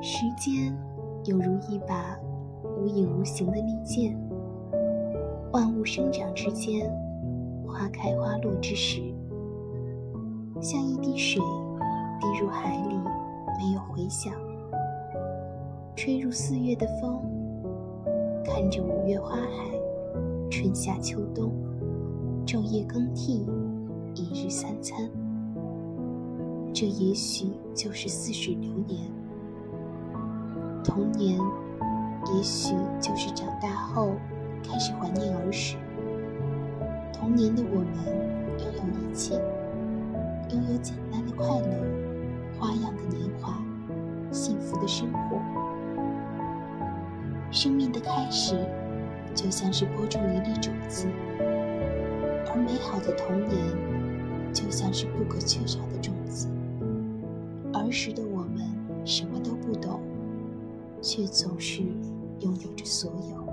时间犹如一把无影无形的利剑，万物生长之间，花开花落之时，像一滴水滴入海里，没有回响；吹入四月的风，看着五月花海，春夏秋冬，昼夜更替，一日三餐。这也许就是似水流年。童年，也许就是长大后开始怀念儿时。童年的我们拥有一切，拥有简单的快乐，花样的年华，幸福的生活。生命的开始，就像是播种一粒种子，而美好的童年，就像是不可缺少的种子。儿时的我们什么都不懂。却总是拥有着所有。